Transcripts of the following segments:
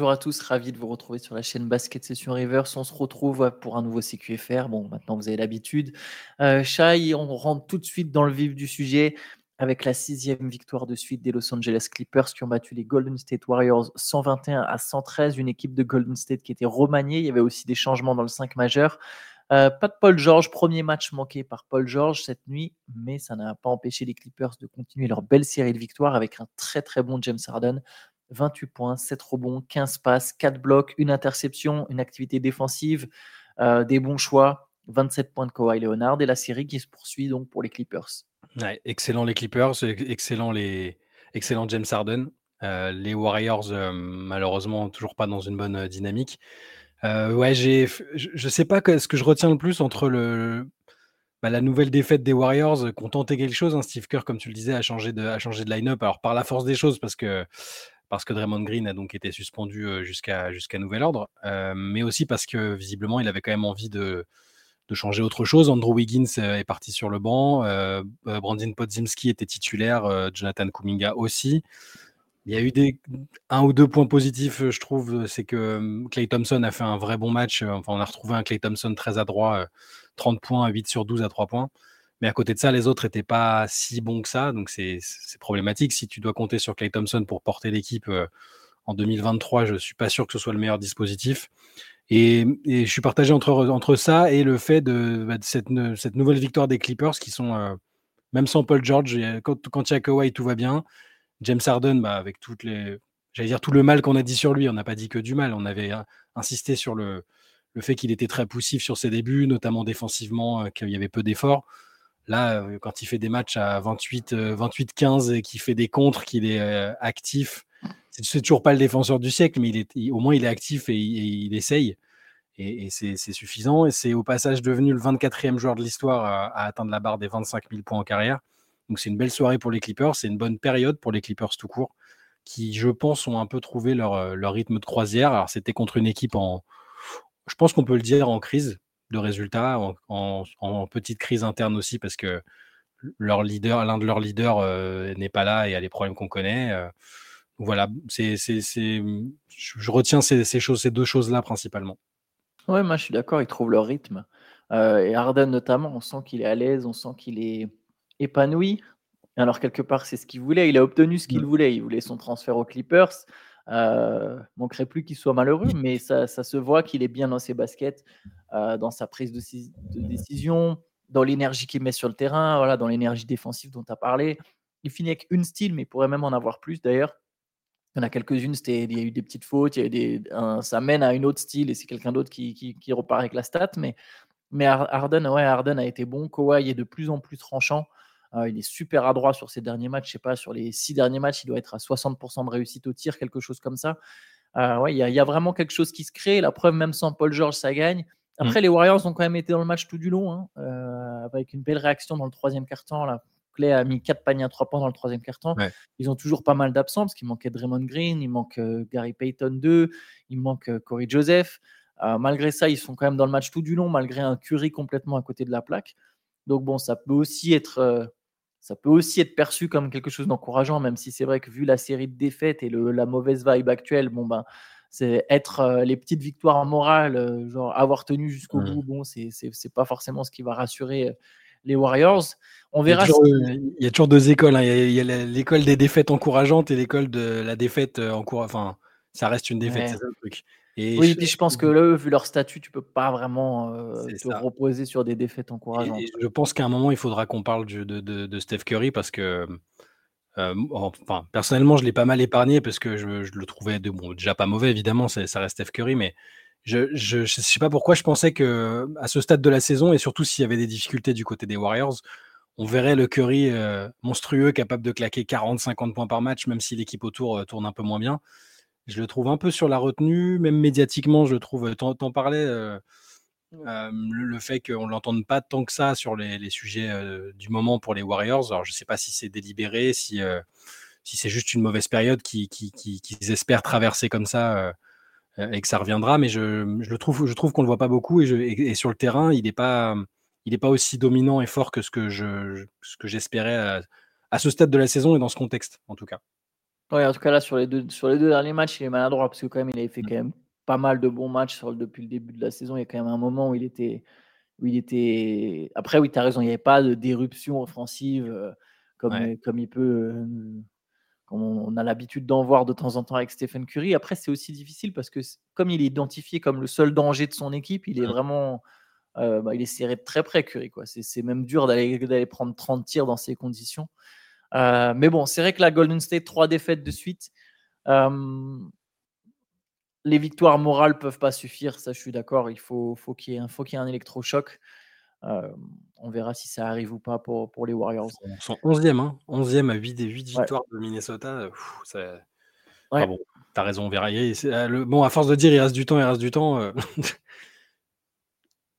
bonjour à tous, ravi de vous retrouver sur la chaîne Basket Session Reverse. On se retrouve pour un nouveau CQFR. Bon, maintenant vous avez l'habitude. Euh, on rentre tout de suite dans le vif du sujet avec la sixième victoire de suite des Los Angeles Clippers qui ont battu les Golden State Warriors 121 à 113, une équipe de Golden State qui était remaniée. Il y avait aussi des changements dans le 5 majeur. Euh, pas de Paul George, premier match manqué par Paul George cette nuit, mais ça n'a pas empêché les Clippers de continuer leur belle série de victoires avec un très très bon James Harden. 28 points, 7 rebonds, 15 passes, 4 blocs, une interception, une activité défensive, euh, des bons choix, 27 points de Kawhi Leonard et la série qui se poursuit donc pour les Clippers. excellent les Clippers, excellent, les... excellent James Harden. Euh, les Warriors, euh, malheureusement, toujours pas dans une bonne dynamique. ouais, j'ai, je sais pas ce que je retiens le plus entre le, bah, la nouvelle défaite des Warriors, tenté quelque chose. Hein, Steve Kerr, comme tu le disais, a changé de, a changé de line-up. Alors, par la force des choses, parce que parce que Draymond Green a donc été suspendu jusqu'à jusqu'à nouvel ordre, mais aussi parce que visiblement il avait quand même envie de, de changer autre chose. Andrew Wiggins est parti sur le banc, Brandon Podzimski était titulaire, Jonathan Kuminga aussi. Il y a eu des, un ou deux points positifs, je trouve, c'est que Clay Thompson a fait un vrai bon match. Enfin, on a retrouvé un Clay Thompson très adroit, 30 points, 8 sur 12 à 3 points. Mais à côté de ça, les autres n'étaient pas si bons que ça. Donc c'est problématique. Si tu dois compter sur Clay Thompson pour porter l'équipe euh, en 2023, je ne suis pas sûr que ce soit le meilleur dispositif. Et, je suis partagé entre, ça et le fait de, bah, cette, nouvelle victoire des Clippers qui sont, euh, même sans Paul George, quand, quand il y a Kawhi, tout va bien. James Harden, bah, avec tout le mal qu'on a dit sur lui, on n'a pas dit que du mal. On avait insisté sur le, fait qu'il était très poussif sur ses débuts, notamment défensivement, euh, qu'il y avait peu d'efforts. Là, euh, quand il fait des matchs à 28, 28-15 euh, et qu'il fait des contres, qu'il est euh, actif, c'est toujours pas le défenseur du siècle, mais au moins il est actif et, il essaye. Et, c'est suffisant. Et c'est au passage devenu le 24e joueur de l'histoire à, atteindre la barre des 25 000 points en carrière. Donc c'est une belle soirée pour les Clippers. C'est une bonne période pour les Clippers tout court, qui, je pense, ont un peu trouvé leur, leur rythme de croisière. Alors c'était contre une équipe en, je pense qu'on peut le dire, en crise de résultats, en, petite crise interne aussi, parce que leur leader, l'un de leurs leaders euh, n'est pas là et a les problèmes qu'on connaît. Euh. voilà, c'est, je, retiens ces, choses, ces deux choses-là principalement. Ouais, moi je suis d'accord, ils trouvent leur rythme. Euh, et Arden notamment, on sent qu'il est à l'aise, on sent qu'il est épanoui. Alors quelque part, c'est ce qu'il voulait. Il a obtenu ce qu'il mmh. voulait. Il voulait son transfert aux Clippers. Euh, manquerait plus qu'il soit malheureux, mais ça, se voit qu'il est bien dans ses baskets, euh, dans sa prise de, décision, dans l'énergie qu'il met sur le terrain, voilà, dans l'énergie défensive dont tu as parlé. Il finit avec une style, mais il pourrait même en avoir plus d'ailleurs. Il y en a quelques-unes, il y a eu des petites fautes, ça mène à une autre style et c'est quelqu'un d'autre qui, qui, repart avec la stat. Mais, mais Harden, ouais, Harden a été bon. Kawhi est de plus en plus tranchant. Euh, il est super adroit sur ses derniers matchs. Je sais pas, sur les six derniers matchs, il doit être à 60% de réussite au tir, quelque chose comme ça. Euh, ouais, il y, a vraiment quelque chose qui se crée. La preuve, même sans Paul George, ça gagne. Mmh. Après, les Warriors ont quand même été dans le match tout du long, hein, euh, avec une belle réaction dans le troisième quart-temps. Clay a mis 4 paniers à 3 points dans le troisième quart-temps. Ils ont toujours pas mal d'absents parce qu'il manquait Draymond Green, il manque Gary Payton 2, il manque Corey Joseph. malgré ça, ils sont quand même dans le match tout du long, malgré un Curry complètement à côté de la plaque. Donc bon, ça peut aussi être ça peut aussi être perçu comme quelque chose d'encourageant, même si c'est vrai que vu la série de défaites et le, la mauvaise vibe actuelle, bon ben, c'est être euh, les petites victoires morales, euh, genre avoir tenu jusqu'au mmh. bout, bon, c'est pas forcément ce qui va rassurer euh, les Warriors. On verra. Il y a toujours, deux écoles. Hein. Il y a, l'école des défaites encourageantes et l'école de la défaite encourageante. Enfin, ça reste une défaite, c'est ça le truc oui, je... puis je pense que là, vu leur statut, tu peux pas vraiment euh, te reposer sur des défaites encourageantes. je pense qu'à un moment, il faudra qu'on parle de, de, Steph Curry parce que, euh, enfin, personnellement, je l'ai pas mal épargné parce que je, le trouvais de, bon, déjà pas mauvais, évidemment, ça reste Steph Curry, mais je, je, sais pas pourquoi je pensais que à ce stade de la saison et surtout s'il y avait des difficultés du côté des Warriors, on verrait le Curry euh, monstrueux capable de claquer 40-50 points par match, même si l'équipe autour tourne un peu moins bien je le trouve un peu sur la retenue, même médiatiquement, je le trouve. T'en, t'en parlais, euh, le, fait qu'on ne l'entende pas tant que ça sur les, sujets du moment pour les Warriors. Alors, je ne sais pas si c'est délibéré, si, si c'est juste une mauvaise période qu'ils qui, espèrent traverser comme ça et que ça reviendra, mais je, je le trouve, je trouve qu'on ne le voit pas beaucoup et, et, sur le terrain, il n'est pas, il pas aussi dominant et fort que ce que, je, ce que j'espérais à, à ce stade de la saison et dans ce contexte, en tout cas. Ouais, en tout cas, là, sur les deux, sur les deux derniers matchs, il est maladroit parce que, quand même, il avait fait quand même pas mal de bons matchs sur, depuis le début de la saison. Il y a quand même un moment où il était. Où il était... Après, oui, tu as raison, il n'y avait pas d'éruption offensive euh, comme, comme il peut. Euh, comme on, a l'habitude d'en voir de temps en temps avec Stephen Curry. Après, c'est aussi difficile parce que, comme il est identifié comme le seul danger de son équipe, il est mmh. vraiment. Euh, bah, il est serré de très près, Curry. C'est même dur d'aller prendre 30 tirs dans ces conditions. Euh, mais bon, c'est vrai que la Golden State, trois défaites de suite. Euh, les victoires morales peuvent pas suffire, ça je suis d'accord. Il faut, faut qu'il y, ait un, faut qu'il y ait un électrochoc. Euh, on verra si ça arrive ou pas pour, pour les Warriors. Ils sont 11e, hein 11e à 8 des 8 victoires de Minnesota. Ah bon, t'as raison, on verra. Bon, à force de dire il reste du temps, il reste du temps.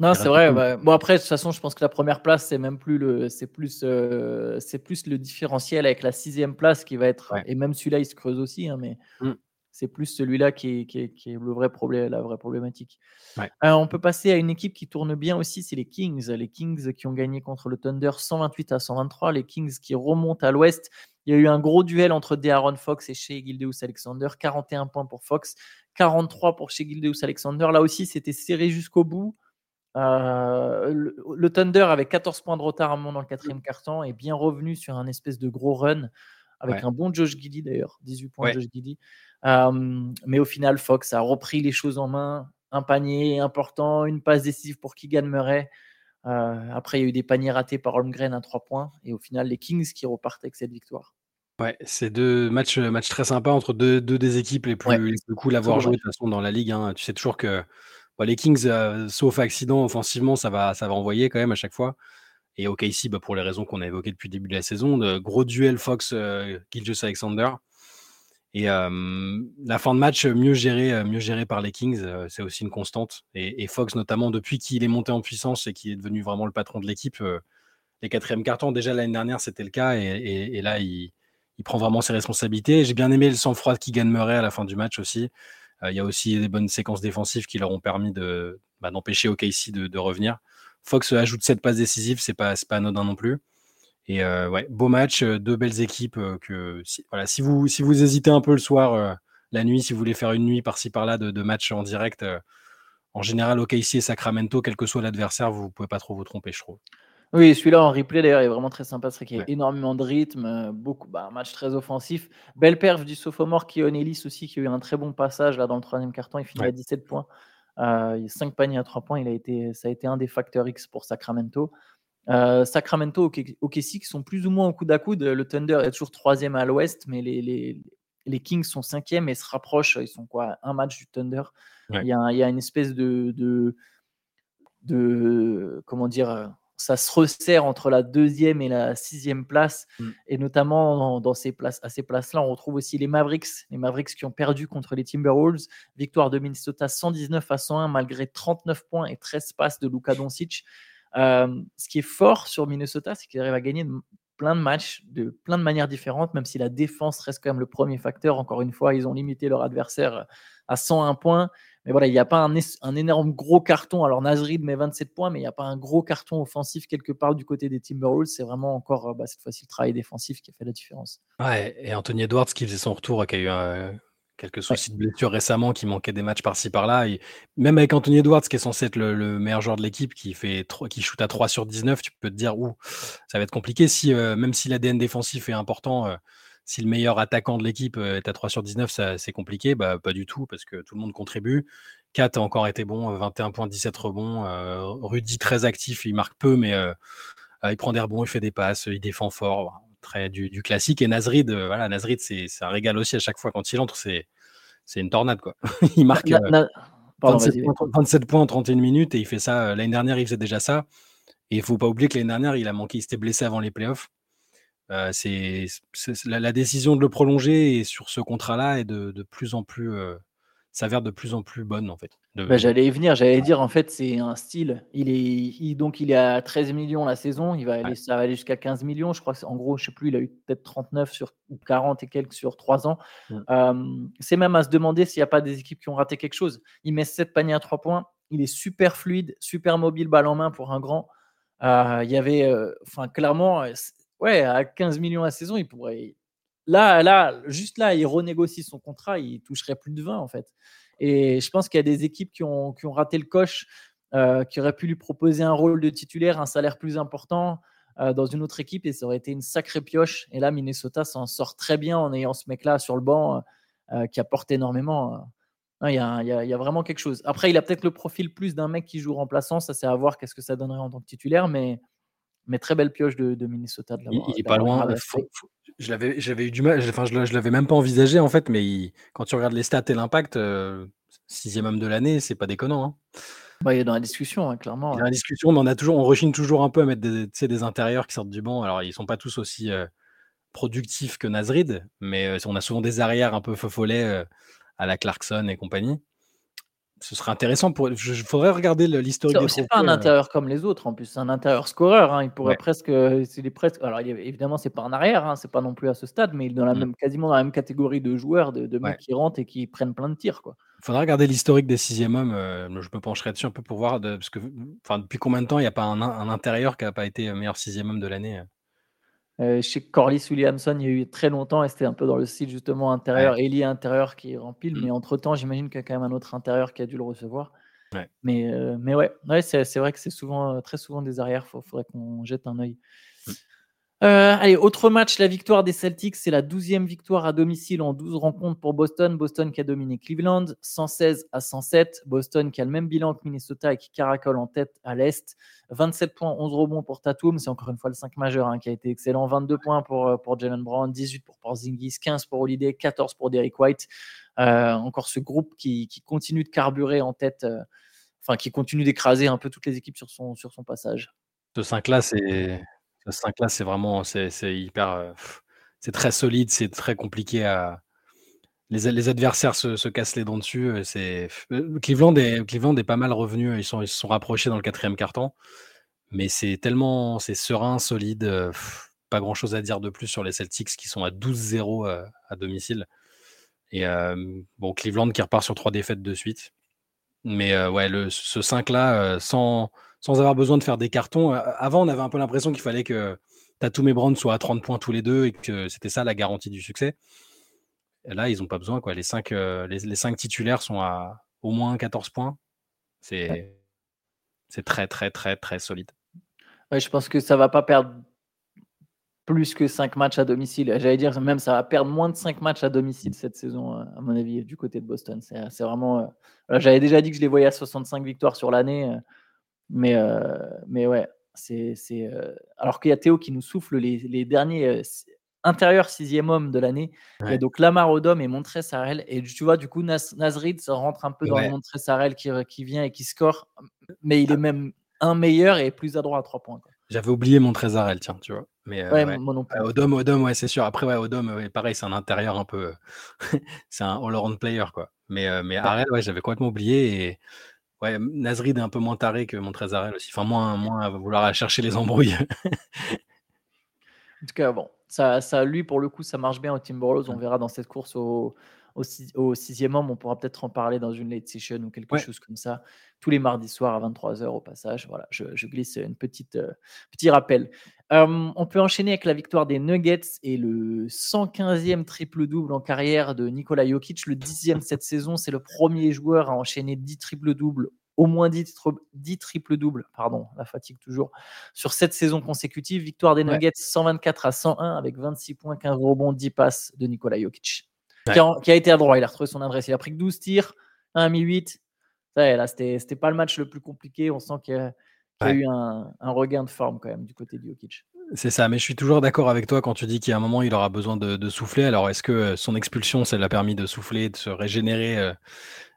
Non, c'est vrai. Bah, bon, après, de toute façon, je pense que la première place, c'est même plus le, c'est plus, euh, c'est plus le différentiel avec la sixième place qui va être. Et même celui-là, il se creuse aussi, hein, mais mmh. c'est plus celui-là qui est, qui, est, le vrai problème, la vraie problématique. Euh, on peut passer à une équipe qui tourne bien aussi, c'est les Kings. Les Kings qui ont gagné contre le Thunder 128 à 123. Les Kings qui remontent à l'Ouest. Il y a eu un gros duel entre De'Aaron Fox et Shea Gildeus Alexander. 41 points pour Fox, 43 pour Shea Gildeus Alexander. Là aussi, c'était serré jusqu'au bout. Euh, le, Thunder avec 14 points de retard à moment dans le quatrième carton est bien revenu sur un espèce de gros run avec un bon Josh Giddy d'ailleurs, 18 points de Josh Giddy. Euh, mais au final, Fox a repris les choses en main. Un panier important, une passe décisive pour Keegan Murray. Euh, après, il y a eu des paniers ratés par Holmgren à 3 points. Et au final, les Kings qui repartent avec cette victoire. Ouais, c'est deux matchs, matchs très sympas entre deux, deux des équipes les plus, les plus cool à voir jouer de toute façon dans la ligue. Hein. Tu sais toujours que bah, les Kings, euh, sauf accident, offensivement, ça va, ça va envoyer quand même à chaque fois. Et OKC, bah, pour les raisons qu'on a évoquées depuis le début de la saison, gros duel Fox euh, Alexander. Et la fin de match mieux gérée, euh, mieux géré par les Kings, euh, c'est aussi une constante. Et, Fox, notamment, depuis qu'il est monté en puissance et qu'il est devenu vraiment le patron de l'équipe, les quatrièmes cartons, déjà l'année dernière, c'était le cas. Et, là, il, prend vraiment ses responsabilités. J'ai bien aimé le sang-froid qui Murray à la fin du match aussi. Euh, il y a aussi des bonnes séquences défensives qui leur ont permis bah, d'empêcher OKC de, revenir. Fox ajoute cette passe décisive, c'est pas, pas anodin non plus. Et euh, ouais, beau match, euh, deux belles équipes. que si, vous, si vous hésitez un peu le soir, la nuit, si vous voulez faire une nuit par-ci par-là de, de matchs en direct, en général, OKC et Sacramento, quel que soit l'adversaire, vous ne pouvez pas trop vous tromper, je trouve. Oui, celui-là en replay d'ailleurs est vraiment très sympa. C'est qu'il y a énormément de rythme, euh, beaucoup, bah, un match très offensif. Belle perf du sophomore Kion Ellis aussi, qui a eu un très bon passage là dans le troisième carton. Il finit à 17 points. Euh, il y a 5 paniers à 3 points. Il a été, ça a été un des facteurs X pour Sacramento. Euh, Sacramento, OKC qui sont plus ou moins au coude à coude. Le Thunder est toujours troisième à l'ouest, mais les, les, les, Kings sont cinquième et se rapprochent. Ils sont quoi Un match du Thunder. Il, y a, il, y a, une espèce de, de, de comment dire ça se resserre entre la deuxième et la sixième place. Mm. Et notamment dans, ces places, à ces places-là, on retrouve aussi les Mavericks. Les Mavericks qui ont perdu contre les Timberwolves. Victoire de Minnesota 119 à 101 malgré 39 points et 13 passes de Luka Doncic. Euh, ce qui est fort sur Minnesota, c'est qu'ils arrivent à gagner plein de matchs de plein de manières différentes, même si la défense reste quand même le premier facteur. Encore une fois, ils ont limité leur adversaire à 101 points. Mais voilà, il n'y a pas un, énorme gros carton. Alors Nasrid met 27 points, mais il n'y a pas un gros carton offensif quelque part du côté des Timberwolves. C'est vraiment encore euh, bah, cette fois-ci le travail défensif qui a fait la différence. Ouais, et Anthony Edwards qui faisait son retour, qui a eu quelques soucis de blessure récemment, qui manquait des matchs par-ci par-là. Même avec Anthony Edwards, qui est censé être le, meilleur joueur de l'équipe, qui fait qui shoot à 3 sur 19, tu peux te dire, ouh, ça va être compliqué. Si, euh, même si l'ADN défensif est important, euh, si le meilleur attaquant de l'équipe est à 3 sur 19, c'est compliqué. Bah, pas du tout, parce que tout le monde contribue. 4 a encore été bon, 21 points, 17 rebonds. Rudy très actif, il marque peu, mais il prend des rebonds, il fait des passes, il défend fort. Très du, classique. Et Nazrid, voilà, Nazrid, c'est un régal aussi à chaque fois quand il entre, c'est une tornade quoi. il marque 27, points en 31 minutes et il fait ça. L'année dernière, il faisait déjà ça. Et il faut pas oublier que l'année dernière, il a manqué, il s'était blessé avant les playoffs. c'est la, décision de le prolonger et sur ce contrat-là est de, de, plus en plus s'avère de plus en plus bonne en fait. Bah, j'allais y venir, j'allais dire en fait c'est un style. Il est donc il est à 13 millions la saison, il va aller, ça va aller jusqu'à 15 millions, je crois. En gros, je sais plus, il a eu peut-être 39 sur ou 40 et quelques sur 3 ans. Mmh. c'est même à se demander s'il n'y a pas des équipes qui ont raté quelque chose. Il met 7 paniers à 3 points, il est super fluide, super mobile, balle en main pour un grand. il y avait, enfin clairement, ouais, à 15 millions la saison, il pourrait là, là, juste là, il renégocie son contrat, il toucherait plus de 20 en fait. Et je pense qu'il y a des équipes qui ont, raté le coche, euh, qui auraient pu lui proposer un rôle de titulaire, un salaire plus important euh, dans une autre équipe, et ça aurait été une sacrée pioche. Et là, Minnesota s'en sort très bien en ayant ce mec-là sur le banc euh, qui apporte énormément. Il y, a, il, y a, vraiment quelque chose. Après, il a peut-être le profil plus d'un mec qui joue remplaçant. Ça, c'est à voir qu'est-ce que ça donnerait en tant que titulaire. Mais, mais très belle pioche de, Minnesota. De il, il est pas loin. je l'avais, j'avais eu du mal. Enfin, je, je l'avais même pas envisagé en fait. Mais quand tu regardes les stats et l'impact, euh, sixième homme de l'année, c'est pas déconnant. Hein. Bah, il est dans la discussion, hein, clairement. Il est dans la discussion, mais on a toujours, on rechigne toujours un peu à mettre des, des intérieurs qui sortent du banc. Alors, ils sont pas tous aussi euh, productifs que Nasrid, mais euh, on a souvent des arrières un peu feu à la Clarkson et compagnie ce serait intéressant pour. Il faudrait regarder l'historique C'est pas un euh. intérieur comme les autres en plus, c'est un intérieur scoreur. Hein. Il pourrait presque, est presque. Alors évidemment, c'est pas un arrière, hein, c'est pas non plus à ce stade, mais il est dans la mmh. même, quasiment dans la même catégorie de joueurs, de, mecs qui rentrent et qui prennent plein de tirs, quoi. Il faudrait regarder l'historique des sixième hommes. Euh, je me pencherai dessus un peu pour voir, parce que, enfin, depuis combien de temps il n'y a pas un, un, intérieur qui n'a pas été meilleur sixième homme de l'année. Euh? Chez Corliss Williamson, il y a eu très longtemps et c'était un peu dans le style justement intérieur, ouais. Eli intérieur qui remplit. Mm. Mais entre temps, j'imagine qu'il y a quand même un autre intérieur qui a dû le recevoir. Mais, euh, mais ouais, ouais c'est vrai que c'est souvent, euh, très souvent des arrières. Il faudrait qu'on jette un œil. Euh, allez, autre match, la victoire des Celtics, c'est la 12e victoire à domicile en 12 rencontres pour Boston. Boston qui a dominé Cleveland, 116 à 107. Boston qui a le même bilan que Minnesota et qui caracole en tête à l'Est. 27 points, 11 rebonds pour Tatum, c'est encore une fois le 5 majeur hein, qui a été excellent. 22 points pour, euh, pour Jalen Brown, 18 pour Porzingis, 15 pour Holiday, 14 pour Derek White. Euh, encore ce groupe qui, qui, continue de carburer en tête, enfin qui continue d'écraser un peu toutes les équipes sur son, sur son passage. Ce 5-là, c'est ce 5 là, c'est vraiment c'est hyper. Euh, c'est très solide, c'est très compliqué à. Les, adversaires se, se, cassent les dents dessus. Euh, euh, Cleveland est, pas mal revenu. Ils, ils se sont rapprochés dans le quatrième carton. Mais c'est tellement c'est serein, solide. pas grand chose à dire de plus sur les Celtics qui sont à 12-0 à, domicile. Et bon, Cleveland qui repart sur trois défaites de suite. Mais ouais, le, ce 5 là, sans sans avoir besoin de faire des cartons. Euh, avant, on avait un peu l'impression qu'il fallait que Tatum et Brown soient à 30 points tous les deux et que c'était ça la garantie du succès. Et là, ils n'ont pas besoin. Quoi. Les, cinq, euh, les, cinq titulaires sont à au moins 14 points. C'est très, très, très, très solide. je pense que ça ne va pas perdre plus que 5 matchs à domicile. J'allais dire, même ça va perdre moins de 5 matchs à domicile cette saison, euh, à mon avis, du côté de Boston. C'est vraiment. J'avais déjà dit que je les voyais à 65 victoires sur l'année. Mais, euh, mais ouais, c'est. Euh, alors qu'il y a Théo qui nous souffle les, les derniers euh, intérieurs sixième homme de l'année. Il y a donc Lamar Odom et Montré-Sarel. Et tu vois, du coup, Nas, Nasrid se rentre un peu dans Montré-Sarel qui, qui, vient et qui score. Mais il est ah. même un meilleur et plus adroit à trois points. J'avais oublié Montré-Sarel, tiens, tu vois. Mais, ouais, Mon non Odom, Odom, ouais, c'est sûr. Après, ouais, Odom, pareil, c'est un intérieur un peu. c'est un all-around player, quoi. Mais, mais Arel, ouais, j'avais complètement oublié. Et Ouais, Nasrid est un peu moins taré que Montrezarel aussi. Enfin, moins, moins à vouloir chercher les embrouilles. en tout cas, bon, ça, ça, lui, pour le coup, ça marche bien au Timberwolves. On verra dans cette course au, au, sixième homme. On pourra peut-être en parler dans une late session ou quelque chose comme ça. Tous les mardis soirs à 23h au passage. Voilà, je, glisse une petite euh, petit rappel. on peut enchaîner avec la victoire des Nuggets et le 115e triple-double en carrière de Nikola Jokic, le 10e cette saison. C'est le premier joueur à enchaîner 10 triple-doubles au moins 10, 10 triple-doubles, pardon, la fatigue toujours, sur cette saison consécutive. Victoire des Nuggets 124 à 101 avec 26 points, 15 rebonds, 10 passes de Nikola Jokic qui, a, été à droit. Il a retrouvé son adresse. Il a pris que 12 tirs, 1 8. Ça, là, c'était pas le match le plus compliqué. On sent qu'il y a, eu un, regain de forme quand même du côté de Jokic. C'est ça, mais je suis toujours d'accord avec toi quand tu dis qu'il y a un moment il aura besoin de, souffler. Alors est-ce que euh, son expulsion, ça l'a permis de souffler, de se régénérer euh,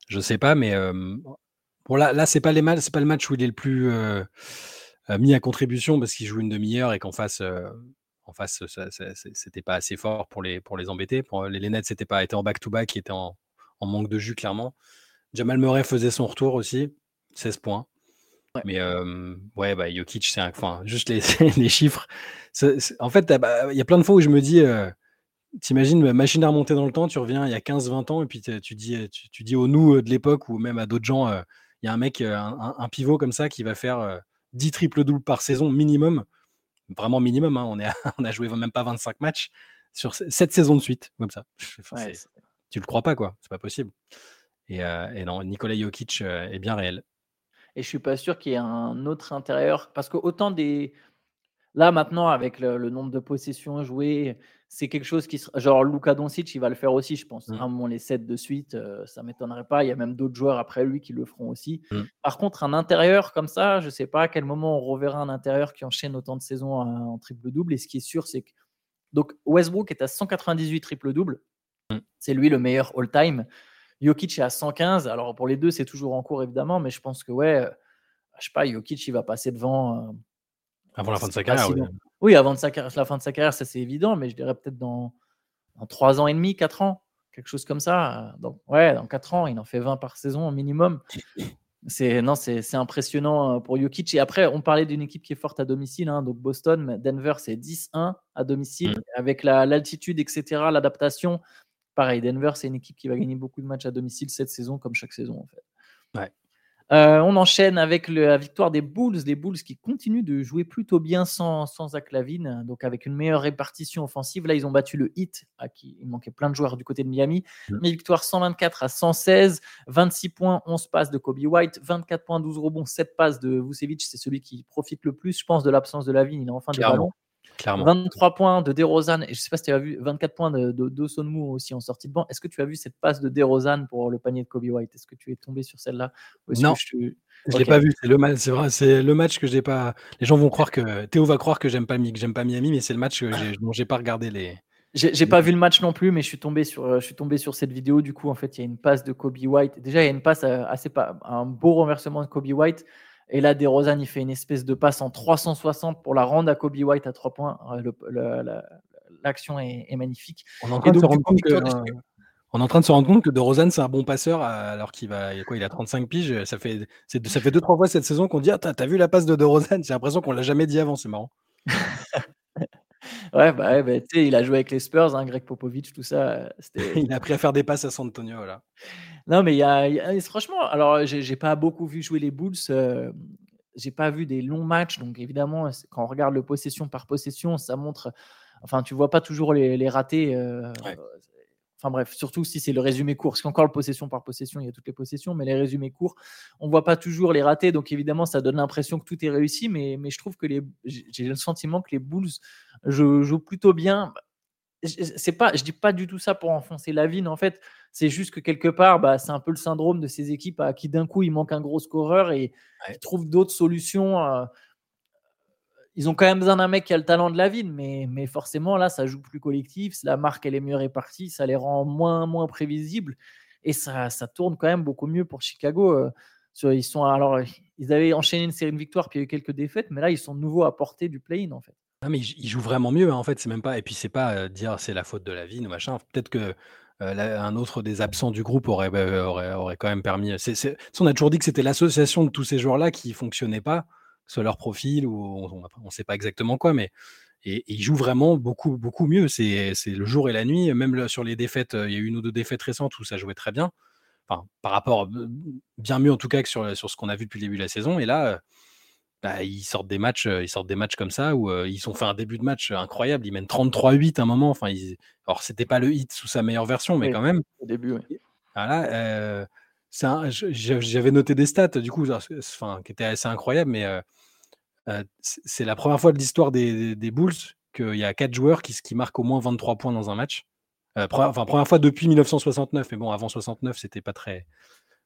Je ne sais pas, mais euh, bon là, là c'est pas les c'est pas le match où il est le plus mis à contribution parce qu'il joue une demi-heure et qu'en face en face, c'était pas assez fort pour les, pour les embêter. Pour les, Nets, c'était pas été en back-to-back, qui était en, manque de jus, clairement. Jamal Murray faisait son retour aussi, 16 points. Mais ouais, bah, Jokic, c'est enfin, juste les, les chiffres. en fait, bah, il y a plein de fois où je me dis, t'imagines, machine à remonter dans le temps, tu reviens il y a 15-20 ans, et puis tu dis, tu, dis au nous de l'époque, ou même à d'autres gens, il y a un mec, un, un, pivot comme ça, qui va faire 10 triple-doubles par saison minimum vraiment minimum. Hein. On, est on a joué même pas 25 matchs. sur cette saison de suite, comme ça. tu le crois pas, quoi. C'est pas possible. Et, et, non, Nikola Jokic est bien réel. Et je suis pas sûr qu'il y ait un autre intérieur. Parce que autant des. Là, maintenant, avec le, nombre de possessions jouées, c'est quelque chose qui. Genre, Luka Doncic, il va le faire aussi, je pense. Mmh. À un moment, les 7 de suite, ça ne m'étonnerait pas. Il y a même d'autres joueurs après lui qui le feront aussi. Mmh. Par contre, un intérieur comme ça, je ne sais pas à quel moment on reverra un intérieur qui enchaîne autant de saisons en triple-double. Et ce qui est sûr, c'est que. Donc, Westbrook est à 198 triple-double. Mmh. C'est lui le meilleur all-time. Jokic est à 115. Alors pour les deux, c'est toujours en cours évidemment, mais je pense que ouais, euh, je sais pas, Jokic il va passer devant. Euh, avant la fin de sa carrière. Oui. avant de sa, la fin de sa carrière, ça c'est évident, mais je dirais peut-être dans, dans 3 ans et demi, 4 ans, quelque chose comme ça. Donc ouais, dans 4 ans, il en fait 20 par saison au minimum. C'est non, c'est impressionnant euh, pour Jokic. Et après, on parlait d'une équipe qui est forte à domicile, hein, donc Boston, Denver, c'est 10-1 à domicile, mmh. avec l'altitude, etc., l'adaptation pareil, Denver, c'est une équipe qui va gagner beaucoup de matchs à domicile cette saison, comme chaque saison en fait. Euh, on enchaîne avec la victoire des Bulls, les Bulls qui continuent de jouer plutôt bien sans, sans Zach Lavine, donc avec une meilleure répartition offensive. Là, ils ont battu le Heat, à qui il manquait plein de joueurs du côté de Miami. Mmh. Mais victoire 124 à 116, 26 points, 11 passes de Kobe White, 24 points, 12 rebonds, 7 passes de Vucevic. C'est celui qui profite le plus, je pense, de l'absence de Lavine. Il a enfin des ballons. 23 points de DeRozan, et je ne sais pas si tu as vu 24 points de, de, aussi en sortie de banc. Est-ce que tu as vu cette passe de DeRozan pour le panier de Kobe White? Est-ce que tu es tombé sur celle-là Non, je ne l'ai pas vu. C'est le, match, c'est vrai, c'est le match que j'ai pas. Les gens vont croire que Théo va croire que j'aime pas, que j'aime pas Miami, mais c'est le match que dont j'ai pas regardé les. J'ai pas vu le match non plus, mais je suis tombé sur, je suis tombé sur cette vidéo. Du coup, en fait, il y a une passe de Kobe White. Déjà, il y a une passe euh, assez pas, un beau renversement de Kobe White et là, DeRozan, il fait une espèce de passe en 360 pour la rendre à Kobe White à 3 points. Euh, l'action est, magnifique. On est, en train de se rendre compte que, on est en train de se rendre compte que DeRozan, c'est un bon passeur alors qu'il va, quoi, il a 35 piges. Ça fait, ça fait deux, trois fois cette saison qu'on dit Ah, t'as vu la passe de DeRozan? J'ai l'impression qu'on l'a jamais dit avant, c'est marrant. ouais, bah, bah il a joué avec les Spurs, hein, Greg Popovich, tout ça. il a appris à faire des passes à San Antonio. Là. Non, mais il y a, franchement, alors j'ai pas beaucoup vu jouer les Bulls. Euh, j'ai pas vu des longs matchs, donc évidemment, quand on regarde le possession par possession, ça montre. Enfin, tu vois pas toujours les, les ratés. Euh, enfin bref, surtout si c'est le résumé court. Parce qu'encore le possession par possession, il y a toutes les possessions, mais les résumés courts, on voit pas toujours les ratés. Donc évidemment, ça donne l'impression que tout est réussi, mais, mais je trouve que les, j'ai le sentiment que les Bulls jouent plutôt bien c'est pas, je dis pas du tout ça pour enfoncer la vigne. En fait, c'est juste que quelque part, bah, c'est un peu le syndrome de ces équipes à qui d'un coup il manque un gros scoreur et ils trouvent d'autres solutions. Euh, ils ont quand même besoin d'un mec qui a le talent de la ville, mais, mais forcément là, ça joue plus collectif. La marque elle est mieux répartie, ça les rend moins moins prévisibles et ça, ça tourne quand même beaucoup mieux pour Chicago. Euh, ils sont alors ils avaient enchaîné une série de victoires puis il y a eu quelques défaites, mais là ils sont de nouveau à portée du play-in en fait. Non, mais il joue vraiment mieux, hein, en fait, c'est même pas et puis c'est pas, dire: «C'est la faute de la ou machin. Peut-être que, un autre des absents du groupe aurait, bah, aurait quand même permis, on a toujours dit que c'était l'association de tous ces joueurs-là qui fonctionnait pas, soit leur profil ou on ne sait pas exactement quoi, mais et il joue vraiment beaucoup, beaucoup mieux. C'est le jour et la nuit, même sur les défaites, il y a eu une ou deux défaites récentes où ça jouait très bien. Enfin, par rapport, bien mieux en tout cas que sur, sur ce qu'on a vu depuis le début de la saison et là, bah, ils sortent des matchs, ils sortent des matchs comme ça où ils ont fait un début de match incroyable. Ils mènent 33-8 à un moment. Enfin, ils... alors c'était pas le hit sous sa meilleure version, mais quand même. Au début, oui. Voilà. J'avais noté des stats du coup, enfin, qui étaient assez incroyables, mais c'est la première fois de l'histoire des, des, Bulls qu'il y a quatre joueurs qui, qui marquent au moins 23 points dans un match. enfin, première fois depuis 1969, mais bon, avant 69, c'était pas très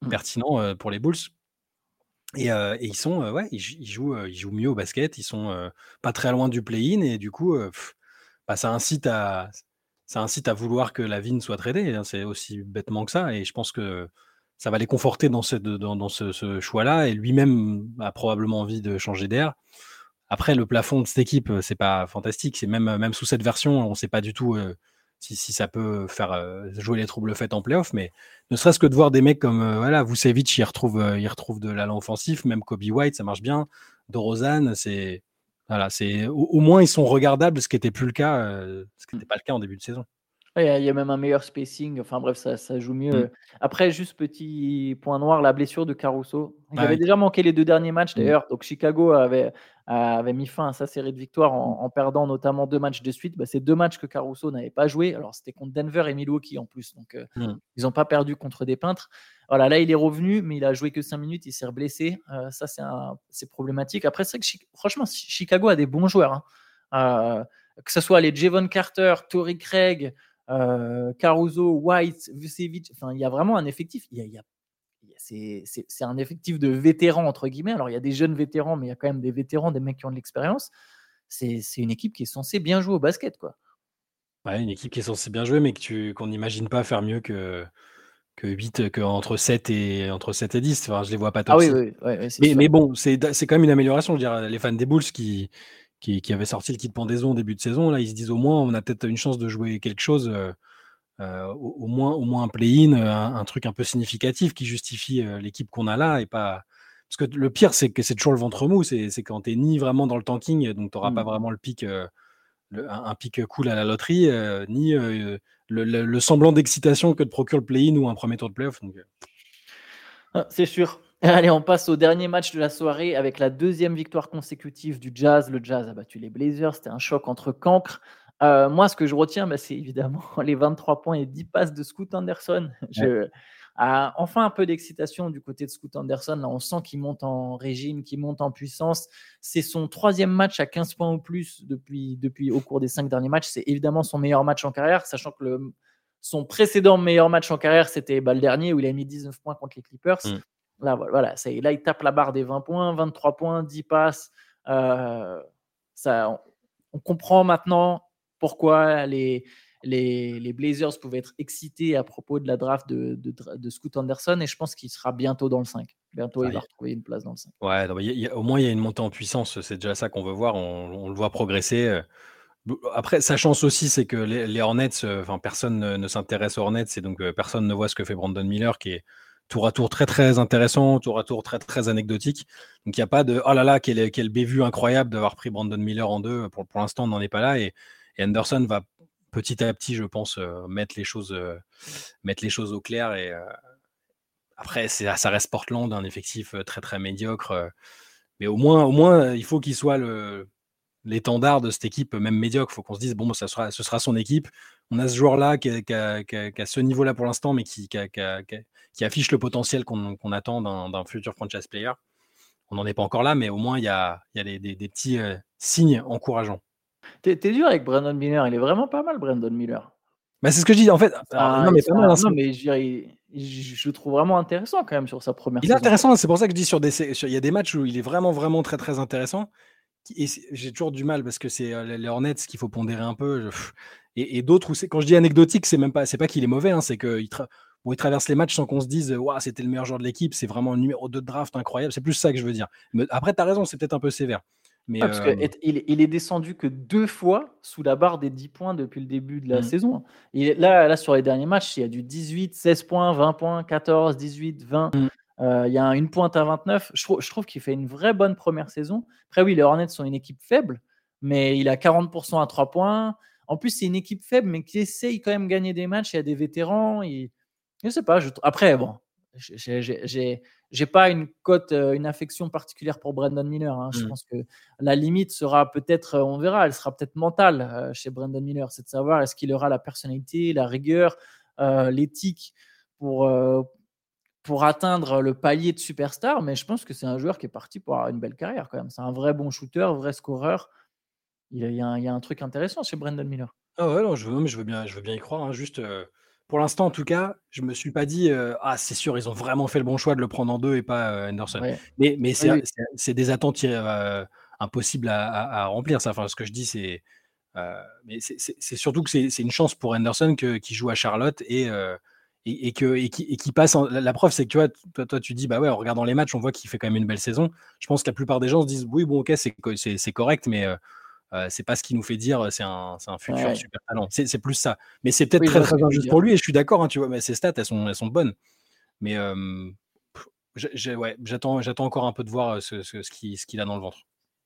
mmh. pertinent pour les Bulls. Et, ils sont, ouais, ils, jouent, ils jouent mieux au basket, ils sont pas très loin du play-in et du coup, bah, ça incite à, ça incite à vouloir que la vigne soit tradée. Hein, c'est aussi bêtement que ça. Et je pense que ça va les conforter dans ce, dans, ce, choix-là. Et lui-même a probablement envie de changer d'air. Après, le plafond de cette équipe, c'est pas fantastique. C'est même, même sous cette version, on ne sait pas du tout si, ça peut faire euh, jouer les troubles faits en playoff, mais ne serait-ce que de voir des mecs comme euh, voilà, Vucevic, il retrouve, euh, il retrouve de l'allant offensif, même Kobe White, ça marche bien. Dorozan, c'est voilà, c'est au, moins ils sont regardables, ce qui n'était plus le cas, ce qui n'était pas le cas en début de saison. Il y a même un meilleur spacing. Enfin bref, ça, ça joue mieux. Mmh. Après, juste petit point noir, la blessure de Caruso. Il avait déjà manqué les deux derniers matchs mmh. d'ailleurs. Donc Chicago avait, avait mis fin à sa série de victoires en, perdant notamment deux matchs de suite. Bah, c'est deux matchs que Caruso n'avait pas joué. Alors c'était contre Denver et Milwaukee en plus. Donc euh, ils n'ont pas perdu contre des peintres. Voilà, là il est revenu, mais il a joué que cinq minutes. Il s'est blessé. Euh, ça c'est problématique. Après, c'est que franchement, Chicago a des bons joueurs. Hein. Euh, que ce soit les Javon Carter, Tory Craig, euh, Caruso, White, Vucevic. Enfin, il y a vraiment un effectif. Il y a, c'est un effectif de vétérans, entre guillemets. Alors, il y a des jeunes vétérans, mais il y a quand même des vétérans, des mecs qui ont de l'expérience. C'est une équipe qui est censée bien jouer au basket. Quoi. Ouais, une équipe qui est censée bien jouer, mais qu'on n'imagine pas faire mieux que, que 8, que entre 7 et, entre 7 et 10. Enfin, je les vois pas top. Ah oui, oui, mais, mais, bon, c'est quand même une amélioration. Je veux dire, les fans des Bulls qui, qui, qui, avait sorti le kit pendaison au début de saison. Là, ils se disent au moins, on a peut-être une chance de jouer quelque chose, euh, euh, au, moins, au moins un play-in, euh, un, truc un peu significatif qui justifie l'équipe qu'on a là et pas. Parce que le pire, c'est que c'est toujours le ventre mou, c'est quand tu ni vraiment dans le tanking, donc tu n'auras pas mmh. vraiment le pic, un, pic cool à la loterie, ni le, semblant d'excitation que te procure le play-in ou un premier tour de playoff. Ah, c'est sûr. Allez, on passe au dernier match de la soirée avec la deuxième victoire consécutive du Jazz. Le Jazz a battu les Blazers. C'était un choc entre cancres. Euh, moi, ce que je retiens, bah, c'est évidemment les 23 points et 10 passes de Scoot Anderson. Je, enfin un peu d'excitation du côté de Scoot Anderson. Là, on sent qu'il monte en régime, qu'il monte en puissance. C'est son troisième match à 15 points ou plus depuis, depuis au cours des cinq derniers matchs. C'est évidemment son meilleur match en carrière, sachant que le, son précédent meilleur match en carrière, c'était bah, le dernier où il a mis 19 points contre les Clippers. Mm. Là, voilà, là, il tape la barre des 20 points, 23 points, 10 passes. Euh, ça, on, comprend maintenant pourquoi les, les, Blazers pouvaient être excités à propos de la draft de, de, Scoot Anderson et je pense qu'il sera bientôt dans le 5. Bientôt, il va retrouver une place dans le 5. Ouais, au moins, il y a une montée en puissance. C'est déjà ça qu'on veut voir. On, le voit progresser. Après, sa chance aussi, c'est que les, Hornets, euh, enfin, personne ne, ne s'intéresse aux Hornets et donc euh, personne ne voit ce que fait Brandon Miller, qui est tour à tour très très intéressant, tour à tour très très anecdotique. Donc il n'y a pas de oh là là, quel, quel bévue incroyable d'avoir pris Brandon Miller en deux. Pour, pour l'instant, on n'en est pas là. Et, Anderson va petit à petit, je pense, euh, mettre, les choses, euh, mettre les choses au clair. Et euh, après, ça reste Portland, un effectif très très médiocre. mais au moins, au moins il faut qu'il soit le, l'étendard de cette équipe, même médiocre. Il faut qu'on se dise, bon, ça sera, ce sera son équipe. On a ce joueur-là qui, qui, a ce niveau-là pour l'instant, mais qui, qui affiche le potentiel qu'on attend d'un futur franchise player. On n'en est pas encore là, mais au moins il y a, y a des, des, petits euh, signes encourageants. T'es es dur avec Brandon Miller, il est vraiment pas mal, Brandon Miller. Bah, c'est ce que je dis en fait. Ah, non, mais, pas mal, non, mais je, je, trouve vraiment intéressant quand même sur sa première. Il est intéressant, c'est pour ça que je dis sur des, il y a des matchs où il est vraiment vraiment très très intéressant. Et j'ai toujours du mal parce que c'est euh, les Hornets qu'il faut pondérer un peu. et, d'autres où c'est quand je dis anecdotique, c'est même pas, c'est pas qu'il est mauvais, hein, c'est qu'il il traverse les matchs sans qu'on se dise waouh, c'était le meilleur joueur de l'équipe, c'est vraiment le numéro 2 de draft incroyable. C'est plus ça que je veux dire. Mais après, tu as raison, c'est peut-être un peu sévère. Mais parce qu'il il est descendu que deux fois sous la barre des 10 points depuis le début de la mmh. saison. Et là, là, sur les derniers matchs, il y a du 18, 16 points, 20 points, 14, 18, 20. Il y a une pointe à 29. Je, trouve, je trouve qu'il fait une vraie bonne première saison. Après, oui, les Hornets sont une équipe faible, mais il a 40% à 3 points. En plus, c'est une équipe faible, mais qui essaye quand même de gagner des matchs. Il y a des vétérans. Il, je sais pas. Je... Après, bon, j'ai pas une cote, euh, une affection particulière pour Brandon Miller. Hein. Je mmh. pense que la limite sera peut-être, euh, on verra, elle sera peut-être mentale euh, chez Brandon Miller. C'est de savoir est-ce qu'il aura la personnalité, la rigueur, l'éthique pour, pour atteindre le palier de superstar. Mais je pense que c'est un joueur qui est parti pour avoir une belle carrière quand même. C'est un vrai bon shooter, vrai scoreur. Il y, a, il y a un truc intéressant chez Brandon Miller. Ah ouais, non, je, veux, je, veux bien, je veux bien y croire. Hein. Juste pour l'instant, en tout cas, je me suis pas dit ah c'est sûr ils ont vraiment fait le bon choix de le prendre en deux et pas Anderson. Mais, mais c'est des attentes impossibles à, remplir. Ça. Enfin, ce que je dis c'est mais c'est surtout que c'est une chance pour Anderson qui joue à Charlotte et et, que, et, qui, passe. la, preuve, c'est que tu vois, toi, toi, tu dis, bah ouais, en regardant les matchs, on voit qu'il fait quand même une belle saison. Je pense que la plupart des gens se disent, oui, bon, ok, c'est correct, mais c'est pas ce qui nous fait dire c'est un, un, futur super talent. C'est plus ça. Mais c'est peut-être très très injuste pour lui et je suis d'accord, hein, tu vois, mais ses stats elles sont, elles sont bonnes. Mais j'attends ouais, encore un peu de voir ce, ce, ce qu'il a dans le ventre.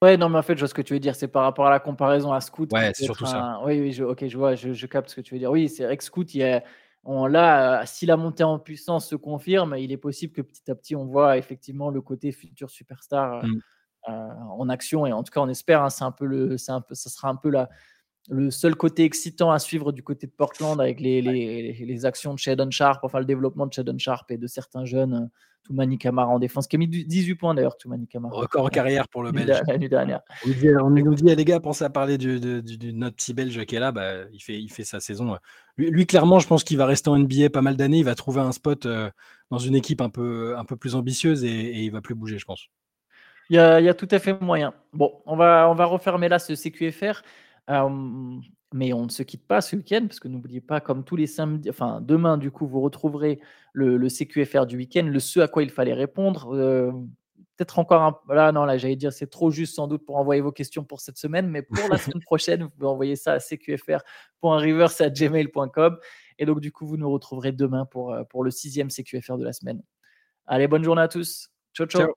Ouais, non, mais en fait, je vois ce que tu veux dire. C'est par rapport à la comparaison à Scout. Ouais, c'est surtout ça. Oui, oui, je, ok, je vois, je, capte ce que tu veux dire. Oui, c'est vrai que Scout, il on, là, si la montée en puissance se confirme, il est possible que petit à petit, on voit effectivement le côté futur superstar euh, mm. euh, en action. Et en tout cas, on espère. Hein, c'est un peu le, c'est un peu, ça sera un peu la, le seul côté excitant à suivre du côté de Portland avec les, les, les actions de Shadon Sharp, enfin le développement de Shadon Sharp et de certains jeunes Toumani Kamara en défense, qui a mis 18 points d'ailleurs, Toumani Kamara. Record en carrière pour le Belge. L'année dernière. On nous dit, les gars, pensez à parler de, de, notre petit Belge qui est là, bah, il, fait, il fait sa saison. Lui, clairement, je pense qu'il va rester en NBA pas mal d'années. Il va trouver un spot euh, dans une équipe un peu, un peu plus ambitieuse et, et il va plus bouger, je pense. Il y, a, il y, a, tout à fait moyen. Bon, on va, on va refermer là ce CQFR. Euh, mais on ne se quitte pas ce week-end, parce que n'oubliez pas, comme tous les samedis, enfin demain, du coup, vous retrouverez le, CQFR du week-end, le ce à quoi il fallait répondre. Euh, peut-être encore un. Là, non, là, j'allais dire, c'est trop juste sans doute pour envoyer vos questions pour cette semaine, mais pour la semaine prochaine, vous pouvez envoyer ça à cqfr.reverse.gmail.com. Et donc, du coup, vous nous retrouverez demain pour, euh, pour le sixième CQFR de la semaine. Allez, bonne journée à tous. ciao. ciao.